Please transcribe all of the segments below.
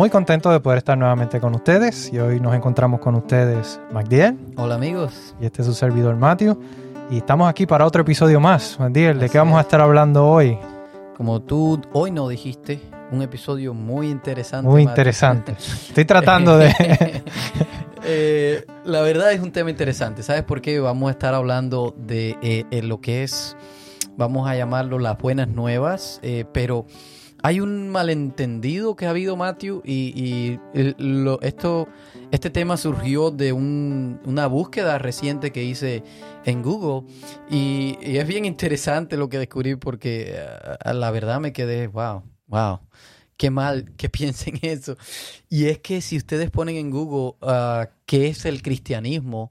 muy contentos de poder estar nuevamente con ustedes y hoy nos encontramos con ustedes Magdiel. Hola amigos. Y este es su servidor Matthew. Y estamos aquí para otro episodio más. Magdiel, ¿de qué vamos a estar hablando hoy? Como tú hoy nos dijiste, un episodio muy interesante. Muy interesante. Estoy tratando de... Eh, la verdad es un tema interesante. ¿Sabes por qué? Vamos a estar hablando de eh, lo que es, vamos a llamarlo las buenas nuevas, eh, pero hay un malentendido que ha habido, Matthew, y, esto, este tema surgió de una búsqueda reciente que hice en Google y, es bien interesante lo que descubrí porque a, la verdad me quedé, wow, wow, qué mal que piensen eso. Y es que si ustedes ponen en Google uh, qué es el cristianismo,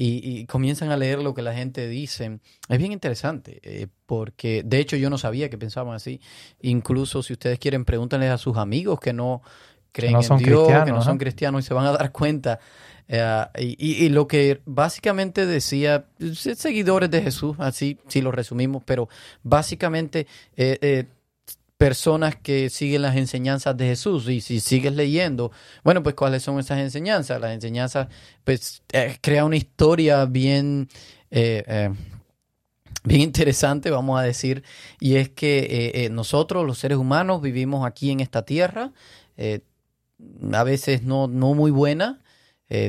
y, comienzan a leer lo que la gente dice. Es bien interesante, eh, porque de hecho yo no sabía que pensaban así. Incluso si ustedes quieren, pregúntenles a sus amigos que no creen en Dios, que no son cristianos y se van a dar cuenta. Eh, y, lo que básicamente decía, seguidores de Jesús, así si lo resumimos, pero básicamente eh, personas que siguen las enseñanzas de Jesús. Y si sigues leyendo, bueno, pues cuáles son esas enseñanzas. Las enseñanzas, pues, eh, crea una historia bien, eh, eh, bien interesante, vamos a decir. Y es que nosotros, los seres humanos, vivimos aquí en esta tierra, a veces no, no muy buena.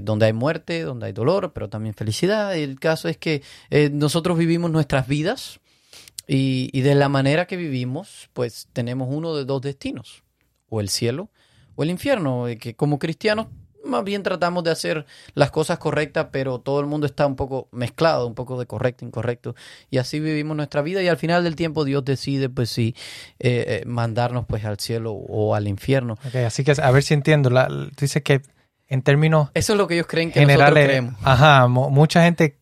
donde hay muerte, donde hay dolor, pero también felicidad. El caso es que nosotros vivimos nuestras vidas, y, de la manera que vivimos, pues tenemos uno de dos destinos, o el cielo o el infierno, que como cristianos más bien tratamos de hacer las cosas correctas, pero todo el mundo está un poco mezclado, un poco de correcto, incorrecto, y así vivimos nuestra vida y al final del tiempo Dios decide, pues sí, eh, eh, mandarnos pues al cielo o al infierno. así que a ver si entiendo, la, dices que en términos... Eso es lo que ellos creen que nosotros creemos. Ajá, mucha gente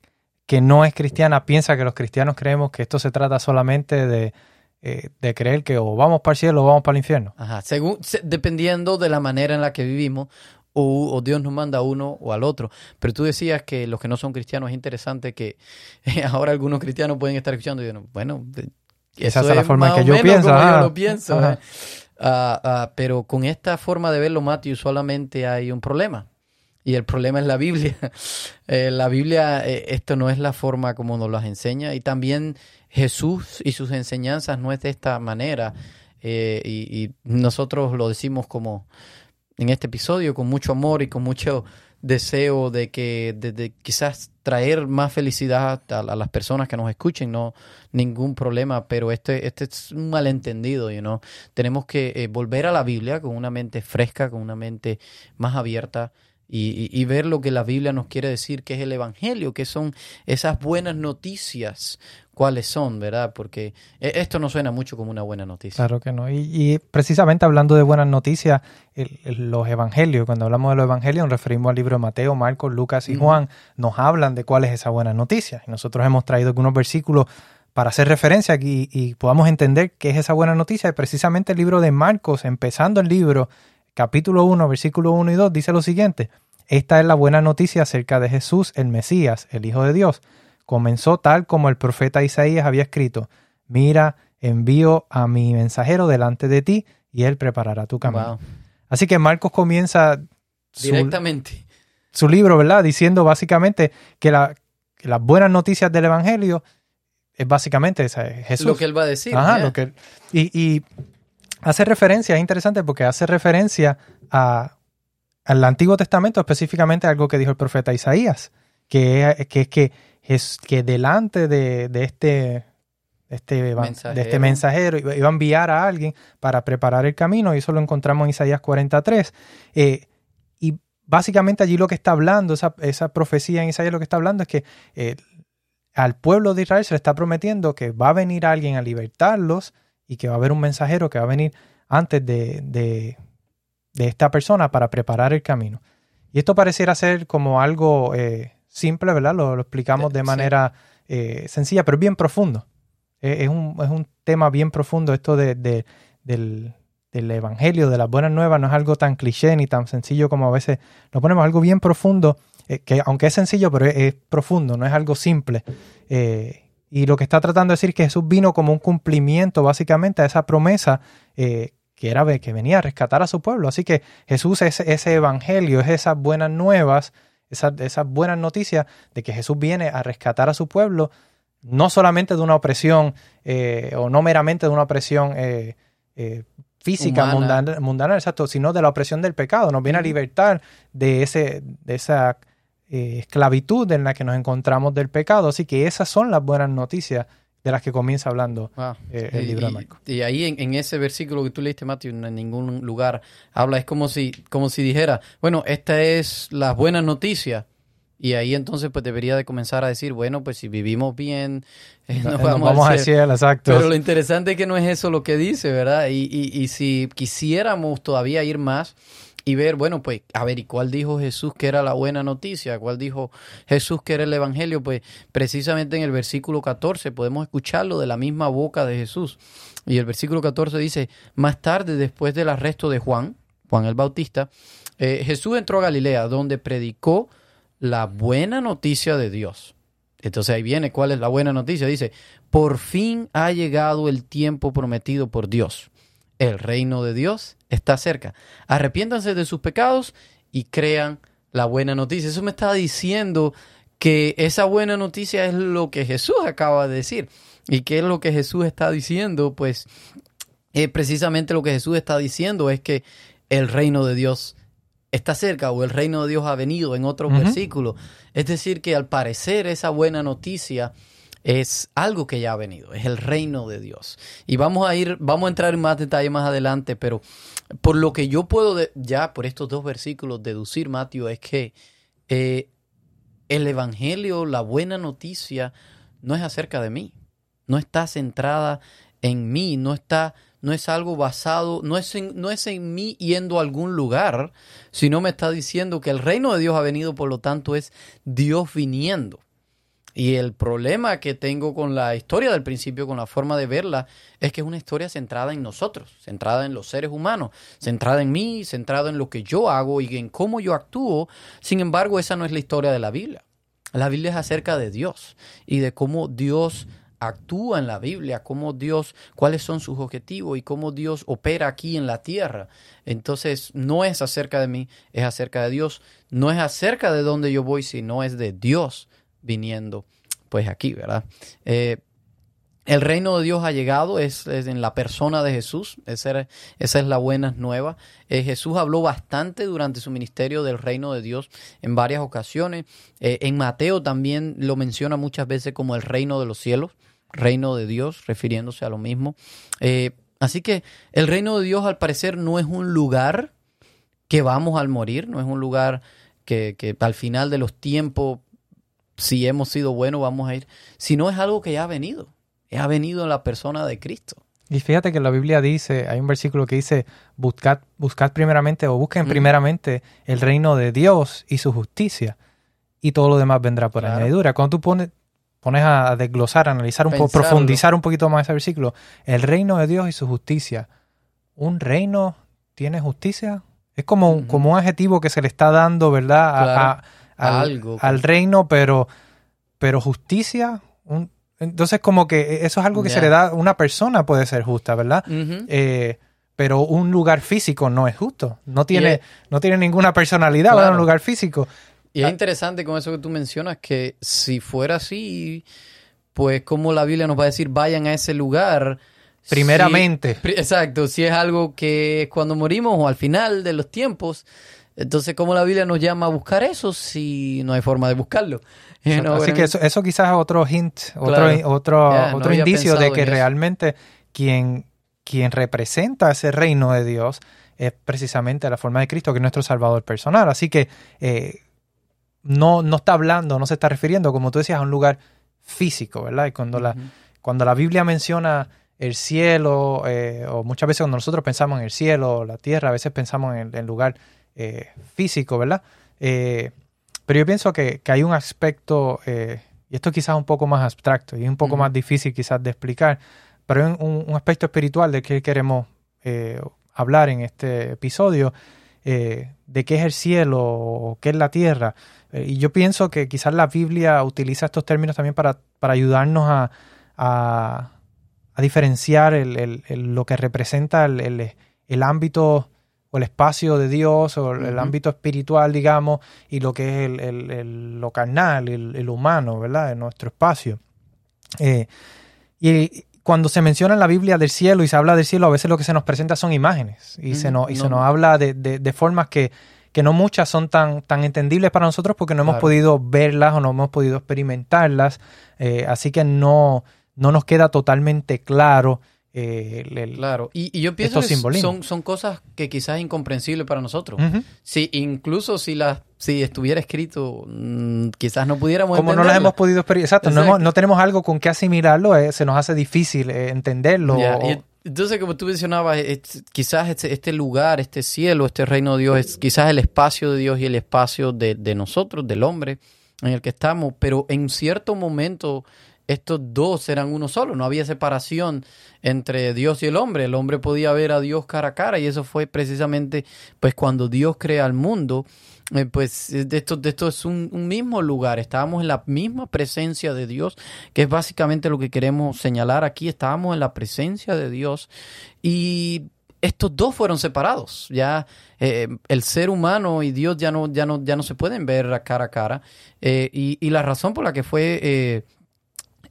que no es cristiana piensa que los cristianos creemos que esto se trata solamente de, eh, creer que o vamos para el cielo o vamos para el infierno. Ajá, según, dependiendo de la manera en la que vivimos, o, Dios nos manda a uno o al otro. Pero tú decías que los que no son cristianos es interesante que ahora algunos cristianos pueden estar escuchando y dicen, bueno, esa es la forma en que yo pienso. yo lo pienso. ¿eh? Ah, ah, pero con esta forma de verlo, Matthew, solamente hay un problema. Y el problema es la Biblia. Eh, la Biblia, eh, esto no es la forma como nos las enseña. Y también Jesús y sus enseñanzas no es de esta manera. Eh, y, nosotros lo decimos como en este episodio, con mucho amor y con mucho deseo de que de, quizás traer más felicidad a, las personas que nos escuchen, no ningún problema, pero este, este es un malentendido, you know? Tenemos que volver a la Biblia con una mente fresca, con una mente más abierta y, ver lo que la Biblia nos quiere decir, que es el Evangelio, que son esas buenas noticias, cuáles son, ¿verdad? Porque e, esto no suena mucho como una buena noticia. Claro que no. Y, precisamente hablando de buenas noticias, los Evangelios, cuando hablamos de los Evangelios, nos referimos al libro de Mateo, Marcos, Lucas y Juan, nos hablan de cuál es esa buena noticia. Y nosotros hemos traído algunos versículos para hacer referencia aquí y podamos entender qué es esa buena noticia. Y precisamente el libro de Marcos, empezando el libro, capítulo 1, versículo 1 y 2, dice lo siguiente. Esta es la buena noticia acerca de Jesús, el Mesías, el Hijo de Dios. Comenzó tal como el profeta Isaías había escrito. Mira, envío a mi mensajero delante de ti y él preparará tu camino. Así que Marcos comienza directamente su libro, ¿verdad? Diciendo básicamente que, la, las buenas noticias del Evangelio es básicamente esa, Jesús. Lo que él va a decir. Ajá, lo que, y, y hace referencia, es interesante porque hace referencia a, al Antiguo Testamento, específicamente algo que dijo el profeta Isaías, que, es que, es que delante de, este, este, mensajero. de este mensajero iba a enviar a alguien para preparar el camino, y eso lo encontramos en Isaías 43. Eh, y básicamente allí lo que está hablando, esa, esa, profecía en Isaías lo que está hablando es que eh, al pueblo de Israel se le está prometiendo que va a venir alguien a libertarlos y que va a haber un mensajero que va a venir antes de, de, esta persona para preparar el camino. Y esto pareciera ser como algo eh, simple, ¿verdad? Lo, lo explicamos de Sí. manera eh, sencilla, pero bien profundo. Eh, es, un, es un tema bien profundo esto de, de- del, del evangelio, de las buenas nuevas. No es algo tan cliché ni tan sencillo como a veces lo ponemos, algo bien profundo, eh, que aunque es sencillo, pero es, es profundo, no es algo simple. Y lo que está tratando de decir es que Jesús vino como un cumplimiento básicamente a esa promesa eh, que era que venía a rescatar a su pueblo. Así que Jesús es ese evangelio, es esas buenas nuevas, esas, esas buenas noticias de que Jesús viene a rescatar a su pueblo, no solamente de una opresión eh, o no meramente de una opresión eh, eh, física, mundana, mundana, exacto, sino de la opresión del pecado. Nos viene a libertar de, ese, de esa eh, esclavitud en la que nos encontramos del pecado. Así que esas son las buenas noticias de las que comienza hablando Wow. eh, el Y- libro de y- Marcos. Y, ahí en, en ese versículo que tú leíste, Matthew, en ningún lugar habla, es como si, como si dijera, bueno, esta es la buena noticia. Y ahí entonces pues debería de comenzar a decir, bueno, pues si vivimos bien, eh, nos Nos vamos, vamos al cielo. cielo, exacto. Pero lo interesante es que no es eso lo que dice, ¿verdad? Y, y, y si quisiéramos todavía ir más y ver, bueno, pues, a ver, ¿y cuál dijo Jesús que era la buena noticia? ¿Cuál dijo Jesús que era el Evangelio? Pues precisamente en el versículo 14 podemos escucharlo de la misma boca de Jesús. Y el versículo 14 dice, más tarde, después del arresto de Juan, Juan el Bautista, eh, Jesús entró a Galilea, donde predicó la buena noticia de Dios. Entonces ahí viene cuál es la buena noticia. Dice, por fin ha llegado el tiempo prometido por Dios. El reino de Dios está cerca. Arrepiéntanse de sus pecados y crean la buena noticia. Eso me está diciendo que esa buena noticia es lo que Jesús acaba de decir. ¿Y qué es lo que Jesús está diciendo? Pues eh, precisamente lo que Jesús está diciendo es que el reino de Dios está cerca o el reino de Dios ha venido en otros Ujú. versículos. Es decir, que al parecer esa buena noticia es algo que ya ha venido, es el reino de Dios. Y vamos a ir, vamos a entrar en más detalle más adelante, pero por lo que yo puedo ya por estos dos versículos deducir, Mateo, es que eh, el Evangelio, la buena noticia, no es acerca de mí, no está centrada en mí, no está, no es algo basado, no es no es en mí yendo a algún lugar, sino me está diciendo que el reino de Dios ha venido, por lo tanto es Dios viniendo. Y el problema que tengo con la historia del principio, con la forma de verla, es que es una historia centrada en nosotros, centrada en los seres humanos, centrada en mí, centrada en lo que yo hago y en cómo yo actúo. Sin embargo, esa no es la historia de la Biblia. La Biblia es acerca de Dios y de cómo Dios actúa en la Biblia, cómo Dios, cuáles son sus objetivos y cómo Dios opera aquí en la tierra. Entonces, no es acerca de mí, es acerca de Dios. No es acerca de dónde yo voy, sino es de Dios viniendo, pues aquí, ¿verdad? Eh, el reino de Dios ha llegado, es, en la persona de Jesús, esa, es la buena nueva. Eh, Jesús habló bastante durante su ministerio del reino de Dios en varias ocasiones. Eh, en Mateo también lo menciona muchas veces como el reino de los cielos, reino de Dios, refiriéndose a lo mismo. Así que el reino de Dios al parecer no es un lugar que vamos al morir, no es un lugar que al final de los tiempos, si hemos sido buenos, vamos a ir, sino es algo que ya ha venido, ha venido en la persona de Cristo. Y fíjate que la Biblia dice, hay un versículo que dice, buscad, buscad primeramente o busquen primeramente el reino de Dios y su justicia, y todo lo demás vendrá por Claro. añadidura. Cuando tú pones, pones a desglosar, a analizar un poco, profundizar un poquito más ese versículo, el reino de Dios y su justicia. ¿Un reino tiene justicia? Es como, un- Ujú. como un adjetivo que se le está dando, ¿verdad? A- al, Algo. al reino, pero, pero justicia. un- entonces, como que eso es algo que se le da, una persona puede ser justa, ¿verdad? Eh, pero un lugar físico no es justo. No tiene, es- no tiene ninguna personalidad. Claro. Un lugar físico. Y es Ah. interesante con eso que tú mencionas, que si fuera así, pues como la Biblia nos va a decir, vayan a ese lugar. Primeramente. pri- exacto, si es algo que es cuando morimos o al final de los tiempos, entonces cómo la Biblia nos llama a buscar eso si no hay forma de buscarlo. You know Así que eso, eso quizás es otro hint, otro, Claro. otro, otro indicio de que realmente quien, quien representa ese reino de Dios es precisamente la forma de Cristo, que es nuestro Salvador personal. Así que eh, no, no está hablando, no se está refiriendo, como tú decías, a un lugar físico, ¿verdad? Y cuando la, cuando la Biblia menciona el cielo, eh, o muchas veces cuando nosotros pensamos en el cielo, la tierra, a veces pensamos en el, en lugar eh, físico, ¿verdad? Eh, Pero yo pienso que, que hay un aspecto, eh, y esto quizás un poco más abstracto y un poco más difícil quizás de explicar, pero hay un, un aspecto espiritual del que queremos hablar en este episodio, de qué es el cielo o qué es la tierra. Y yo pienso que quizás la Biblia utiliza estos términos también para, para ayudarnos a, a, a diferenciar el- el- el- lo que representa el, el- el ámbito o el espacio de Dios o el, ámbito espiritual, digamos, y lo que es el, el- el- lo carnal, el, el humano, ¿verdad? En nuestro espacio. Eh, y cuando se menciona en la Biblia del cielo y se habla del cielo, a veces lo que se nos presenta son imágenes y, se, nos, y se no. nos habla de, de- de formas que, que no muchas son tan, tan entendibles para nosotros porque no hemos Claro. podido verlas o no hemos podido experimentarlas. Eh, así que no, no nos queda totalmente claro eh, el- Claro, y, y yo pienso que simbolismos. son, son cosas que quizás incomprensibles para nosotros. Ujú. Sí, incluso si las si estuviera escrito, mm, quizás no pudiéramos Como no las hemos podido experimentar, exacto, no, Exacto. hemos- no tenemos algo con que asimilarlo, eh, se nos hace difícil eh, entenderlo. O- entonces, como tú mencionabas, es- quizás este, este lugar, este cielo, este reino de Dios, es quizás el espacio de Dios y el espacio de, de nosotros, del hombre en el que estamos, pero en cierto momento estos dos eran uno solo, no había separación entre Dios y el hombre, el hombre podía ver a Dios cara a cara y eso fue precisamente pues cuando Dios crea el mundo, eh, pues esto, esto es un, mismo lugar, estábamos en la misma presencia de Dios, que es básicamente lo que queremos señalar aquí, estábamos en la presencia de Dios y estos dos fueron separados, ya eh, el ser humano y Dios ya no, ya no, ya no se pueden ver cara a cara eh, y, y la razón por la que fue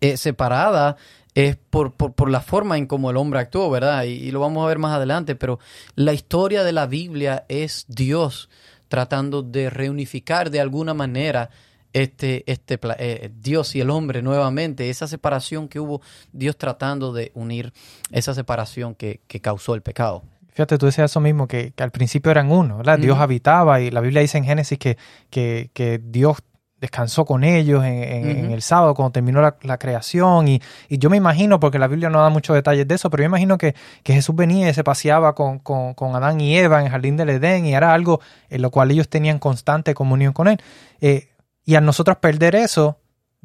eh, separada es por, por, por la forma en cómo el hombre actuó, ¿verdad? Y, y lo vamos a ver más adelante, pero la historia de la Biblia es Dios tratando de reunificar de alguna manera este, este eh, Dios y el hombre nuevamente, esa separación que hubo, Dios tratando de unir esa separación que, que causó el pecado. Fíjate, tú decías eso mismo, que, que al principio eran uno, ¿verdad? Dios habitaba y la Biblia dice en Génesis que, que, que Dios descansó con ellos en, en- en Ujú. el sábado cuando terminó la, la creación y, y yo me imagino, porque la Biblia no da muchos detalles de eso, pero yo imagino que, que Jesús venía y se paseaba con, con, con Adán y Eva en el jardín del Edén y era algo en lo cual ellos tenían constante comunión con Él. Eh, y al nosotros perder eso,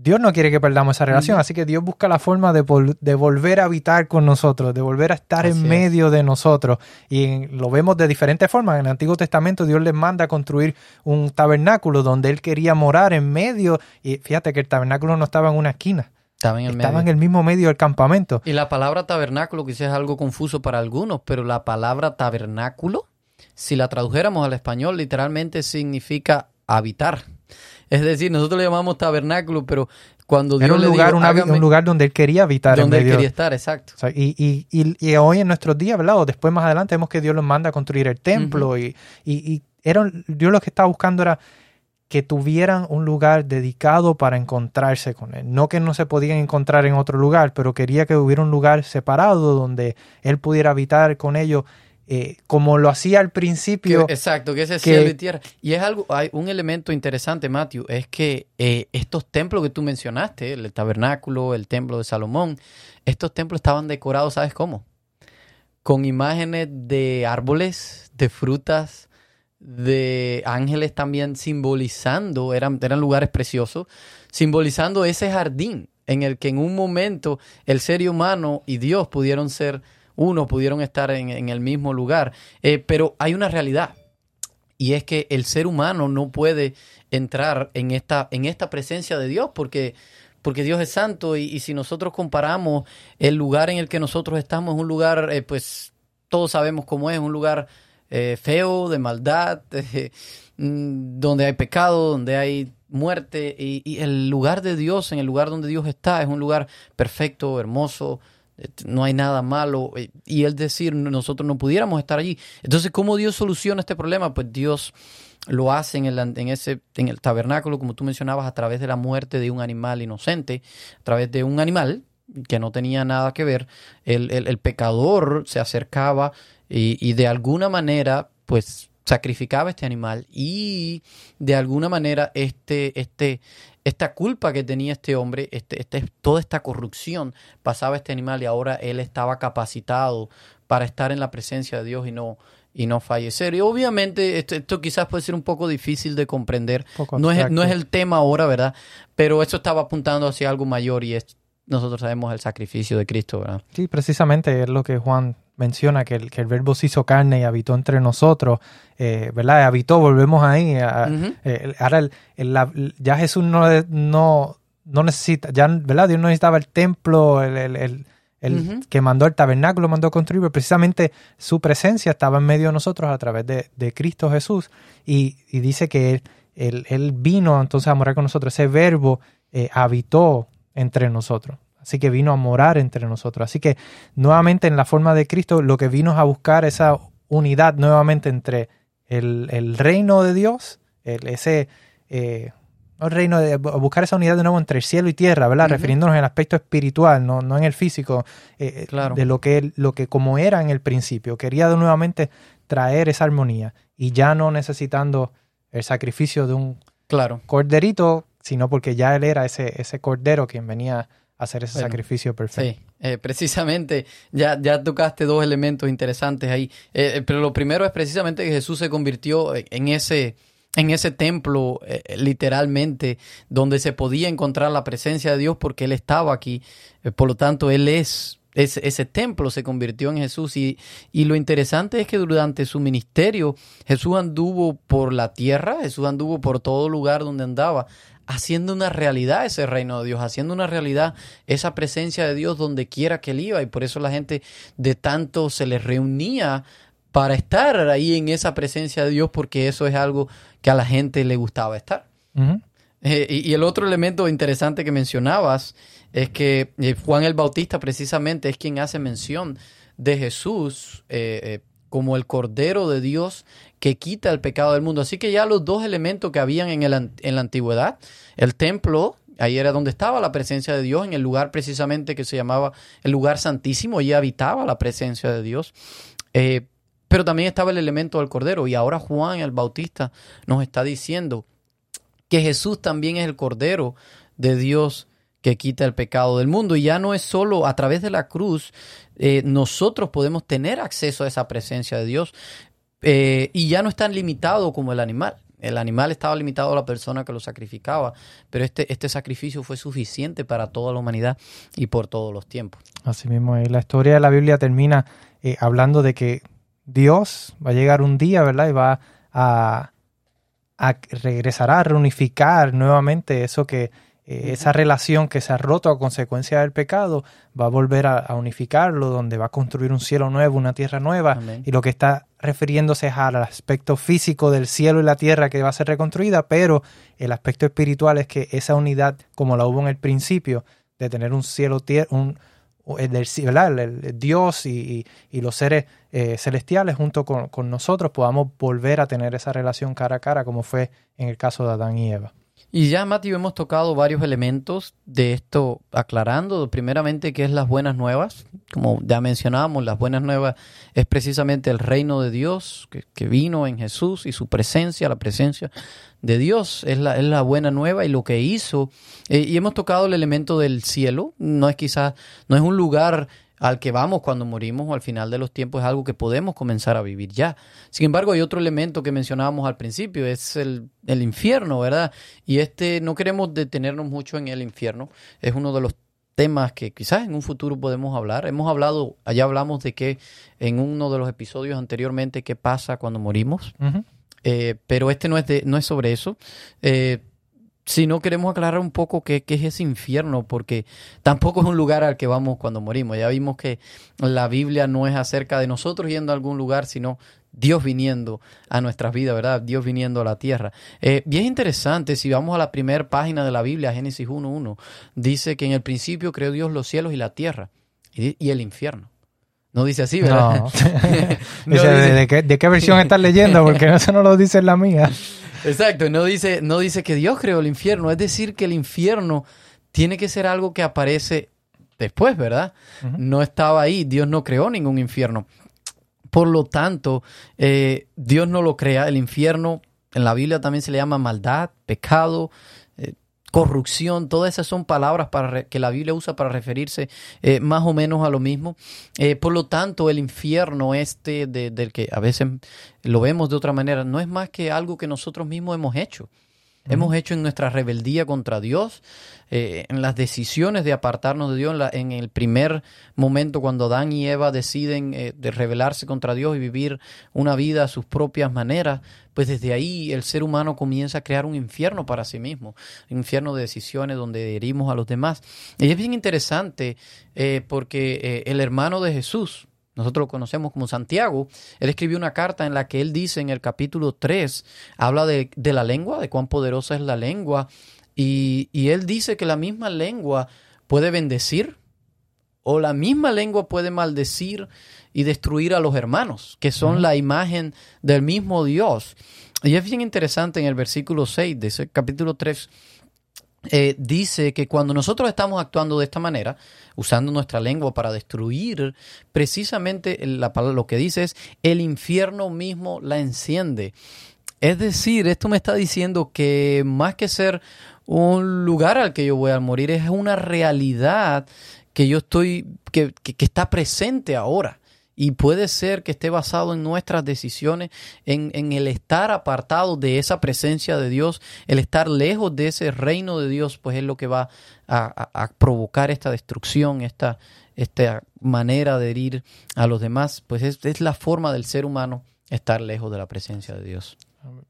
Dios no quiere que perdamos esa relación, así que Dios busca la forma de, de volver a habitar con nosotros, de volver a estar Así en es. medio de nosotros. Y en- lo vemos de diferentes formas. En el Antiguo Testamento Dios les manda a construir un tabernáculo donde Él quería morar en medio. Y fíjate que el tabernáculo no estaba en una esquina, Estaba en el estaba medio. en el mismo medio del campamento. Y la palabra tabernáculo quizás es algo confuso para algunos, pero la palabra tabernáculo, si la tradujéramos al español, literalmente significa habitar. Es decir, nosotros le llamamos tabernáculo, pero cuando Dios Era un le lugar, dijo, una- "Hágame", un lugar donde Él quería habitar donde en él quería estar, exacto. O sea, y, y, y, y hoy en nuestros días, ¿verdad? O después más adelante vemos que Dios los manda a construir el templo y, y, y era, Dios lo que estaba buscando era que tuvieran un lugar dedicado para encontrarse con Él. No que no se podían encontrar en otro lugar, pero quería que hubiera un lugar separado donde Él pudiera habitar con ellos eh, como lo hacía al principio. Que- exacto, que ese cielo y tierra. Y es algo, hay un elemento interesante, Matthew, es que eh, estos templos que tú mencionaste, el tabernáculo, el templo de Salomón, estos templos estaban decorados, ¿sabes cómo? Con imágenes de árboles, de frutas, de ángeles también simbolizando, eran, eran lugares preciosos, simbolizando ese jardín en el que en un momento el ser humano y Dios pudieron ser uno, pudieron estar en, en el mismo lugar. Eh, pero hay una realidad y es que el ser humano no puede entrar en esta, en esta presencia de Dios porque, porque Dios es santo y, y si nosotros comparamos el lugar en el que nosotros estamos, es un lugar, eh, pues todos sabemos cómo es, un lugar eh, feo, de maldad, eh, mm, donde hay pecado, donde hay muerte y, y el lugar de Dios, en el lugar donde Dios está, es un lugar perfecto, hermoso, no hay nada malo eh, y es decir, nosotros no pudiéramos estar allí. Entonces, ¿cómo Dios soluciona este problema? Pues Dios lo hace en el, en ese, en el tabernáculo, como tú mencionabas, a través de la muerte de un animal inocente, a través de un animal que no tenía nada que ver, el, el- el pecador se acercaba y, y de alguna manera, pues sacrificaba este animal y de alguna manera este, este, esta culpa que tenía este hombre, este, este, toda esta corrupción pasaba a este animal y ahora él estaba capacitado para estar en la presencia de Dios y no, y no fallecer. Y obviamente esto, esto quizás puede ser un poco difícil de comprender. No es, no es el tema ahora, ¿verdad? Pero eso estaba apuntando hacia algo mayor y es, nosotros sabemos el sacrificio de Cristo, ¿verdad? Sí, precisamente es lo que Juan menciona, que el, que el verbo se hizo carne y habitó entre nosotros, eh, ¿verdad? Habitó, volvemos ahí. a- eh, ahora el- el- la- ya Jesús no, no, no necesita, ya, ¿verdad? Dios no necesitaba el templo, el, el- que mandó el tabernáculo, mandó a construir, pero precisamente su presencia estaba en medio de nosotros a través de, de Cristo Jesús. Y, y dice que él, él- él vino entonces a morar con nosotros. Ese verbo eh, habitó entre nosotros. Así que vino a morar entre nosotros. Así que nuevamente en la forma de Cristo lo que vino es a buscar esa unidad nuevamente entre el, el reino de Dios, el- ese eh, el reino de buscar esa unidad de nuevo entre el cielo y tierra, ¿verdad? Refiriéndonos en el aspecto espiritual, no, no en el físico, eh, Claro. de lo que, lo que como era en el principio. Quería nuevamente traer esa armonía y ya no necesitando el sacrificio de un Claro. corderito, sino porque ya él era ese, ese cordero quien venía a hacer ese Bueno, sacrificio perfecto. Sí, eh, precisamente ya, ya tocaste dos elementos interesantes ahí, Eh, eh, pero lo primero es precisamente que Jesús se convirtió en ese, en ese templo eh, literalmente donde se podía encontrar la presencia de Dios porque Él estaba aquí, por lo tanto Él es... Ese, ese templo se convirtió en Jesús. Y, y lo interesante es que durante su ministerio Jesús anduvo por la tierra, Jesús anduvo por todo lugar donde andaba, haciendo una realidad ese reino de Dios, haciendo una realidad esa presencia de Dios donde quiera que él iba. Y por eso la gente de tanto se le reunía para estar ahí en esa presencia de Dios porque eso es algo que a la gente le gustaba estar. Eh, y, y el otro elemento interesante que mencionabas es que eh, Juan el Bautista precisamente es quien hace mención de Jesús eh, eh, como el Cordero de Dios que quita el pecado del mundo. Así que ya los dos elementos que habían en, el en la antigüedad, el templo, ahí era donde estaba la presencia de Dios, en el lugar precisamente que se llamaba el lugar santísimo, allí habitaba la presencia de Dios. Pero también estaba el elemento del Cordero. Y ahora Juan el Bautista nos está diciendo que Jesús también es el Cordero de Dios que quita el pecado del mundo. Y ya no es solo a través de la cruz, eh, nosotros podemos tener acceso a esa presencia de Dios. eh, y ya no es tan limitado como el animal. El animal estaba limitado a la persona que lo sacrificaba, pero este, este sacrificio fue suficiente para toda la humanidad y por todos los tiempos. Así mismo, y la historia de la Biblia termina eh, hablando de que Dios va a llegar un día, ¿verdad? Y va a, a regresará a reunificar nuevamente eso que, eh, esa relación que se ha roto a consecuencia del pecado, va a volver a, a unificarlo, donde va a construir un cielo nuevo, una tierra nueva, Amén. y lo que está refiriéndose es al aspecto físico del cielo y la tierra que va a ser reconstruida, pero el aspecto espiritual es que esa unidad, como la hubo en el principio, de tener un cielo, tier- un, el del ci- ¿verdad? El, el Dios y, y- y los seres eh, celestiales junto con, con nosotros podamos volver a tener esa relación cara a cara como fue en el caso de Adán y Eva. Y ya, Mati, hemos tocado varios elementos de esto, aclarando primeramente qué es las buenas nuevas. Como ya mencionábamos, las buenas nuevas es precisamente el reino de Dios que, vino en Jesús y su presencia, la presencia de Dios es la, es la buena nueva y lo que hizo. Eh, y hemos tocado el elemento del cielo. No es quizás, no es un lugar al que vamos cuando morimos o al final de los tiempos, es algo que podemos comenzar a vivir ya. Sin embargo, hay otro elemento que mencionábamos al principio, es el, el infierno, ¿verdad? Y este, no queremos detenernos mucho en el infierno, es uno de los temas que quizás en un futuro podemos hablar. Hemos hablado, allá hablamos de que en uno de los episodios anteriormente, qué pasa cuando morimos. Eh, pero este no es, de, no es sobre eso. Eh, si no queremos aclarar un poco qué, qué es ese infierno, porque tampoco es un lugar al que vamos cuando morimos. Ya vimos que la Biblia no es acerca de nosotros yendo a algún lugar, sino Dios viniendo a nuestras vidas, ¿verdad? Dios viniendo a la tierra. Eh, bien interesante, si vamos a la primera página de la Biblia, Génesis 1.1, dice que en el principio creó Dios los cielos y la tierra y, y el infierno. No dice así, ¿verdad? No. No Dice, ¿de, dice- de qué, de qué versión estás leyendo? Porque eso no lo dice en la mía. Exacto, no dice, no dice que Dios creó el infierno, es decir, que el infierno tiene que ser algo que aparece después, ¿verdad? No estaba ahí, Dios no creó ningún infierno. Por lo tanto, eh, Dios no lo crea, el infierno en la Biblia también se le llama maldad, pecado, corrupción, todas esas son palabras para que la Biblia usa para referirse eh, más o menos a lo mismo. Eh, por lo tanto, el infierno este del que a veces lo vemos de otra manera, no es más que algo que nosotros mismos hemos hecho. Hemos hecho en nuestra rebeldía contra Dios, eh, en las decisiones de apartarnos de Dios, en, el primer momento cuando Adán y Eva deciden eh, de rebelarse contra Dios y vivir una vida a sus propias maneras, pues desde ahí el ser humano comienza a crear un infierno para sí mismo, un infierno de decisiones donde herimos a los demás. Y es bien interesante eh, porque el hermano de Jesús, nosotros lo conocemos como Santiago, él escribió una carta en la que él dice en el capítulo 3, habla de, la lengua, de cuán poderosa es la lengua, y, él dice que la misma lengua puede bendecir o la misma lengua puede maldecir y destruir a los hermanos, que son la imagen del mismo Dios. Y es bien interesante en el versículo 6 de ese capítulo 3, eh, dice que cuando nosotros estamos actuando de esta manera, usando nuestra lengua para destruir, precisamente la lo que dice es, el infierno mismo la enciende. Es decir, esto me está diciendo que más que ser un lugar al que yo voy a morir, es una realidad que yo estoy, que está presente ahora. Y puede ser que esté basado en nuestras decisiones, en, el estar apartado de esa presencia de Dios, el estar lejos de ese reino de Dios, pues es lo que va a, provocar esta destrucción, esta, esta manera de herir a los demás. Pues es, la forma del ser humano estar lejos de la presencia de Dios.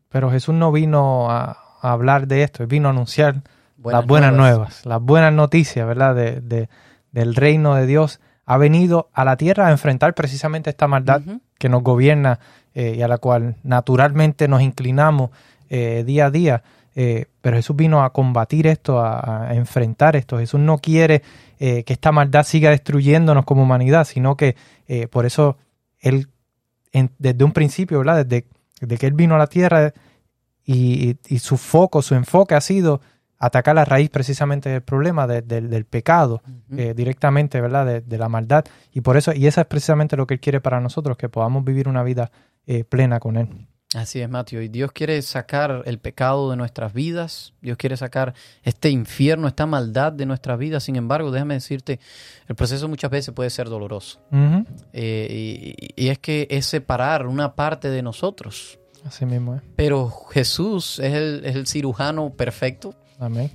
Pero Jesús no vino a, hablar de esto, vino a anunciar las buenas nuevas. las buenas noticias, ¿verdad? De, del reino de Dios ha venido a la tierra a enfrentar precisamente esta maldad que nos gobierna eh, y a la cual naturalmente nos inclinamos eh, día a día. Eh, pero Jesús vino a combatir esto, a, enfrentar esto. Jesús no quiere que esta maldad siga destruyéndonos como humanidad, sino que por eso Él, desde un principio, ¿verdad? Desde, que Él vino a la tierra y, y su foco, su enfoque ha sido atacar la raíz precisamente del problema del pecado eh, directamente, ¿verdad? De, la maldad. Y por eso, y eso es precisamente lo que Él quiere para nosotros, que podamos vivir una vida eh, plena con Él. Así es, Mateo. Y Dios quiere sacar el pecado de nuestras vidas. Dios quiere sacar este infierno, esta maldad de nuestras vidas. Sin embargo, déjame decirte, el proceso muchas veces puede ser doloroso. Eh, y, es que es separar una parte de nosotros. Así mismo es. Pero Jesús es el, es el cirujano perfecto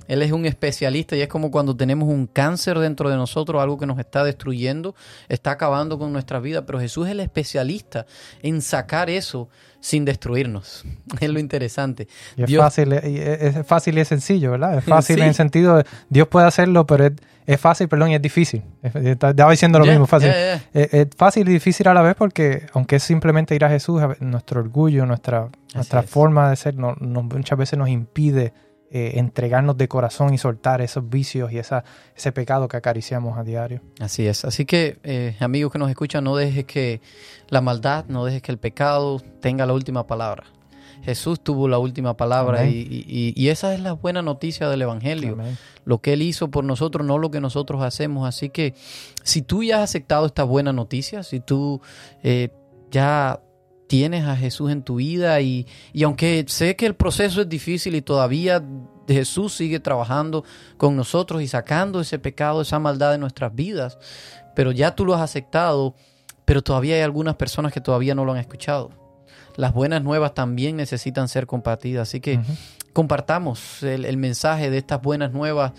él es un especialista y es como cuando tenemos un cáncer dentro de nosotros, algo que nos está destruyendo, está acabando con nuestra vida, pero Jesús es el especialista en sacar eso sin destruirnos. Es lo interesante. es, fácil, es fácil y es sencillo, ¿verdad? Es fácil en el sentido de Dios puede hacerlo, pero es, fácil, perdón, y es difícil. Estaba diciendo lo mismo, fácil. Es, fácil y difícil a la vez porque, aunque es simplemente ir a Jesús, nuestro orgullo, nuestra, nuestra forma de ser, no, muchas veces nos impide eh, entregarnos de corazón y soltar esos vicios y esa, ese pecado que acariciamos a diario. Así es. Así que, eh, amigos que nos escuchan, no dejes que la maldad, no dejes que el pecado tenga la última palabra. Jesús tuvo la última palabra y, y, esa es la buena noticia del Evangelio. Lo que Él hizo por nosotros, no lo que nosotros hacemos. Así que si tú ya has aceptado esta buena noticia, si tú eh, ya tienes a Jesús en tu vida y, aunque sé que el proceso es difícil y todavía Jesús sigue trabajando con nosotros y sacando ese pecado, esa maldad de nuestras vidas, pero ya tú lo has aceptado, pero todavía hay algunas personas que todavía no lo han escuchado. Las buenas nuevas también necesitan ser compartidas, así que compartamos el, el mensaje de estas buenas nuevas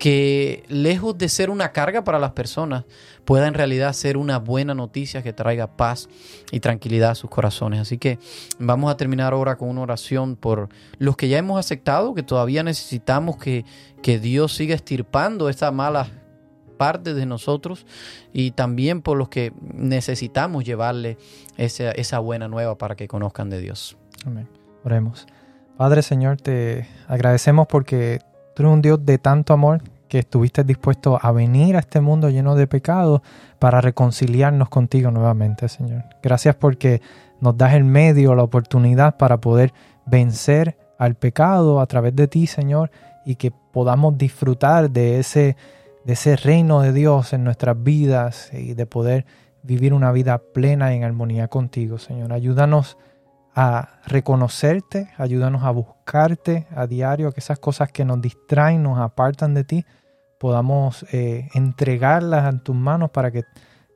que lejos de ser una carga para las personas, pueda en realidad ser una buena noticia que traiga paz y tranquilidad a sus corazones. Así que vamos a terminar ahora con una oración por los que ya hemos aceptado, que todavía necesitamos que, que Dios siga estirpando esta mala parte de nosotros y también por los que necesitamos llevarle esa, esa buena nueva para que conozcan de Dios. Amén. Oremos. Padre Señor, te agradecemos porque Tú eres un Dios de tanto amor que estuviste dispuesto a venir a este mundo lleno de pecados para reconciliarnos contigo nuevamente, Señor. Gracias porque nos das el medio, la oportunidad para poder vencer al pecado a través de ti, Señor, y que podamos disfrutar de ese, de ese reino de Dios en nuestras vidas y de poder vivir una vida plena en armonía contigo, Señor. Ayúdanos a reconocerte, ayúdanos a buscarte a diario, que esas cosas que nos distraen, nos apartan de ti, podamos eh, entregarlas en tus manos para que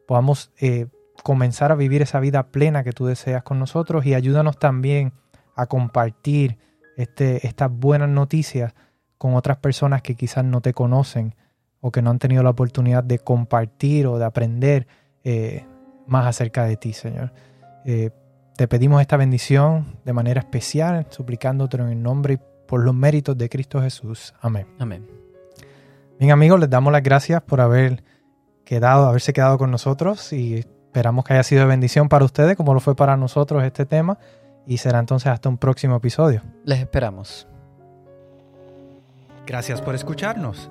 podamos eh, comenzar a vivir esa vida plena que tú deseas con nosotros y ayúdanos también a compartir este, estas buenas noticias con otras personas que quizás no te conocen o que no han tenido la oportunidad de compartir o de aprender eh, más acerca de ti, Señor. Te pedimos esta bendición de manera especial, suplicándote en el nombre y por los méritos de Cristo Jesús. Amén. Amén. Bien amigos, les damos las gracias por haber quedado, haberse quedado con nosotros y esperamos que haya sido de bendición para ustedes como lo fue para nosotros este tema y será entonces hasta un próximo episodio. Les esperamos. Gracias por escucharnos.